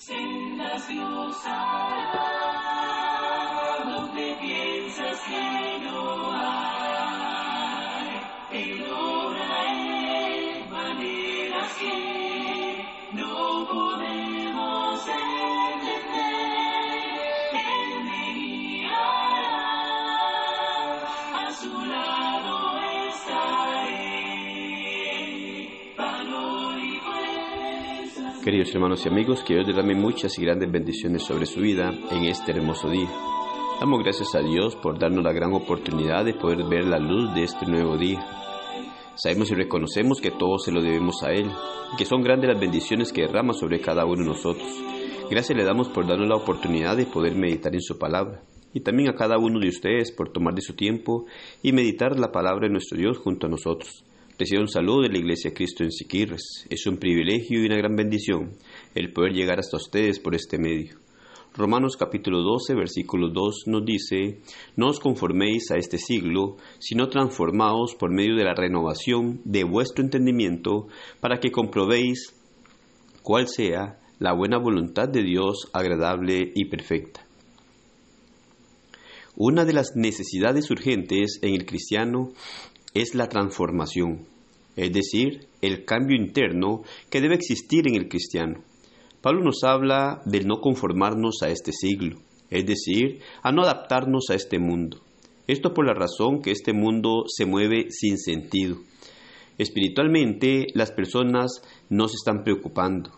Sendas Dios hará donde piensas que no hay. Él obra en maneras que no podemos entender. Él me guiará, a su lado estaré. Queridos hermanos y amigos, que Dios derrame muchas y grandes bendiciones sobre su vida en este hermoso día. Damos gracias a Dios por darnos la gran oportunidad de poder ver la luz de este nuevo día. Sabemos y reconocemos que todo se lo debemos a Él que son grandes las bendiciones que derrama sobre cada uno de nosotros. Gracias le damos por darnos la oportunidad de poder meditar en su palabra y también a cada uno de ustedes por tomar de su tiempo y meditar la palabra de nuestro Dios junto a nosotros. Reciba un saludo de la Iglesia Cristo en Siquirres. Es un privilegio y una gran bendición el poder llegar hasta ustedes por este medio. Romanos capítulo 12, versículo 2 nos dice, No os conforméis a este siglo, sino transformaos por medio de la renovación de vuestro entendimiento, para que comprobéis cuál sea la buena voluntad de Dios agradable y perfecta. Una de las necesidades urgentes en el cristiano es la transformación, es decir, el cambio interno que debe existir en el cristiano. Pablo nos habla de no conformarnos a este siglo, es decir, a no adaptarnos a este mundo. Esto por la razón que este mundo se mueve sin sentido. Espiritualmente las personas no se están preocupando.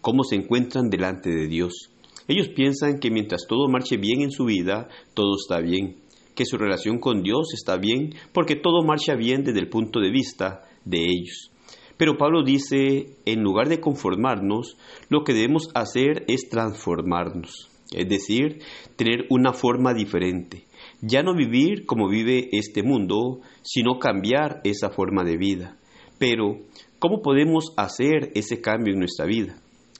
¿Cómo se encuentran delante de Dios? Ellos piensan que mientras todo marche bien en su vida, todo está bien, que su relación con Dios está bien, porque todo marcha bien desde el punto de vista de ellos. Pero Pablo dice, en lugar de conformarnos, lo que debemos hacer es transformarnos, es decir, tener una forma diferente. Ya no vivir como vive este mundo, sino cambiar esa forma de vida. Pero, ¿cómo podemos hacer ese cambio en nuestra vida?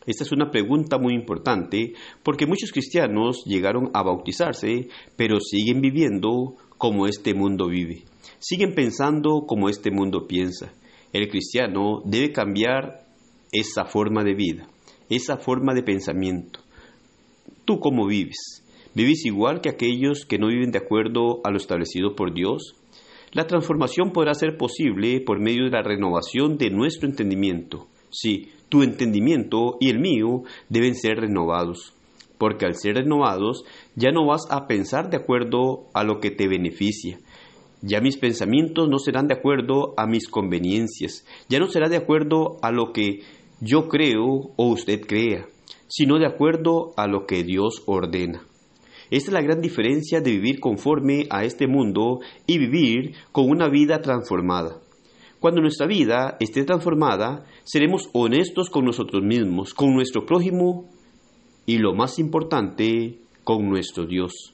Esta es una pregunta muy importante porque muchos cristianos llegaron a bautizarse, pero siguen viviendo como este mundo vive. Siguen pensando como este mundo piensa. El cristiano debe cambiar esa forma de vida, esa forma de pensamiento. ¿Tú cómo vives? ¿Vives igual que aquellos que no viven de acuerdo a lo establecido por Dios? La transformación podrá ser posible por medio de la renovación de nuestro entendimiento. Sí, tu entendimiento y el mío deben ser renovados, porque al ser renovados ya no vas a pensar de acuerdo a lo que te beneficia. Ya mis pensamientos no serán de acuerdo a mis conveniencias, ya no será de acuerdo a lo que yo creo o usted crea, sino de acuerdo a lo que Dios ordena. Esta es la gran diferencia de vivir conforme a este mundo y vivir con una vida transformada. Cuando nuestra vida esté transformada, seremos honestos con nosotros mismos, con nuestro prójimo y lo más importante, con nuestro Dios.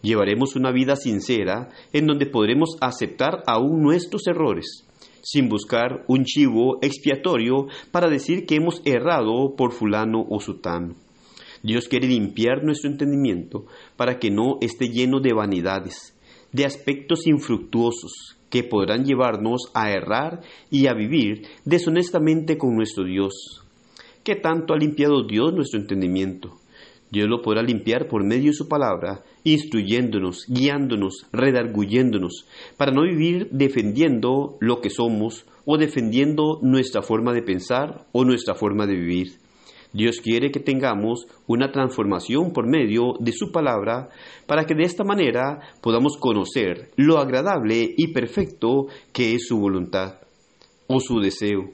Llevaremos una vida sincera en donde podremos aceptar aún nuestros errores, sin buscar un chivo expiatorio para decir que hemos errado por fulano o sutano. Dios quiere limpiar nuestro entendimiento para que no esté lleno de vanidades, de aspectos infructuosos que podrán llevarnos a errar y a vivir deshonestamente con nuestro Dios. ¿Qué tanto ha limpiado Dios nuestro entendimiento? Dios lo podrá limpiar por medio de su palabra, instruyéndonos, guiándonos, redarguyéndonos, para no vivir defendiendo lo que somos o defendiendo nuestra forma de pensar o nuestra forma de vivir. Dios quiere que tengamos una transformación por medio de su palabra para que de esta manera podamos conocer lo agradable y perfecto que es su voluntad o su deseo.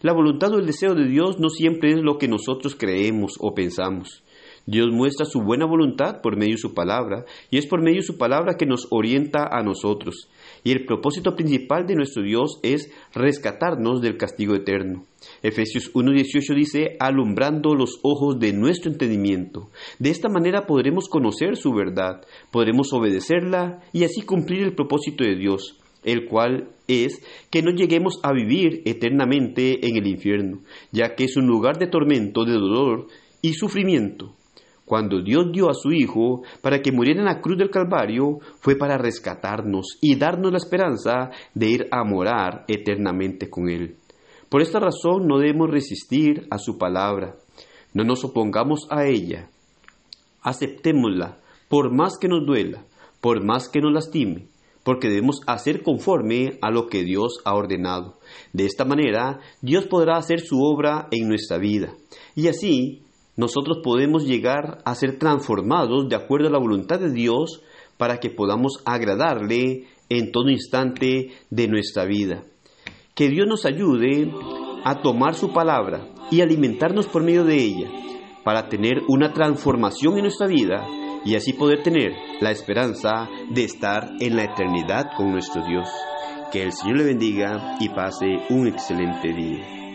La voluntad o el deseo de Dios no siempre es lo que nosotros creemos o pensamos. Dios muestra su buena voluntad por medio de su palabra, y es por medio de su palabra que nos orienta a nosotros. Y el propósito principal de nuestro Dios es rescatarnos del castigo eterno. Efesios 1.18 dice, alumbrando los ojos de nuestro entendimiento. De esta manera podremos conocer su verdad, podremos obedecerla y así cumplir el propósito de Dios el cual es que no lleguemos a vivir eternamente en el infierno, ya que es un lugar de tormento, de dolor y sufrimiento. Cuando Dios dio a su Hijo para que muriera en la cruz del Calvario, fue para rescatarnos y darnos la esperanza de ir a morar eternamente con Él. Por esta razón no debemos resistir a su palabra. No nos opongamos a ella. Aceptémosla, por más que nos duela, por más que nos lastime, porque debemos hacer conforme a lo que Dios ha ordenado. De esta manera, Dios podrá hacer su obra en nuestra vida. Y así, nosotros podemos llegar a ser transformados de acuerdo a la voluntad de Dios para que podamos agradarle en todo instante de nuestra vida. Que Dios nos ayude a tomar su palabra y alimentarnos por medio de ella para tener una transformación en nuestra vida y así poder tener la esperanza de estar en la eternidad con nuestro Dios. Que el Señor le bendiga y pase un excelente día.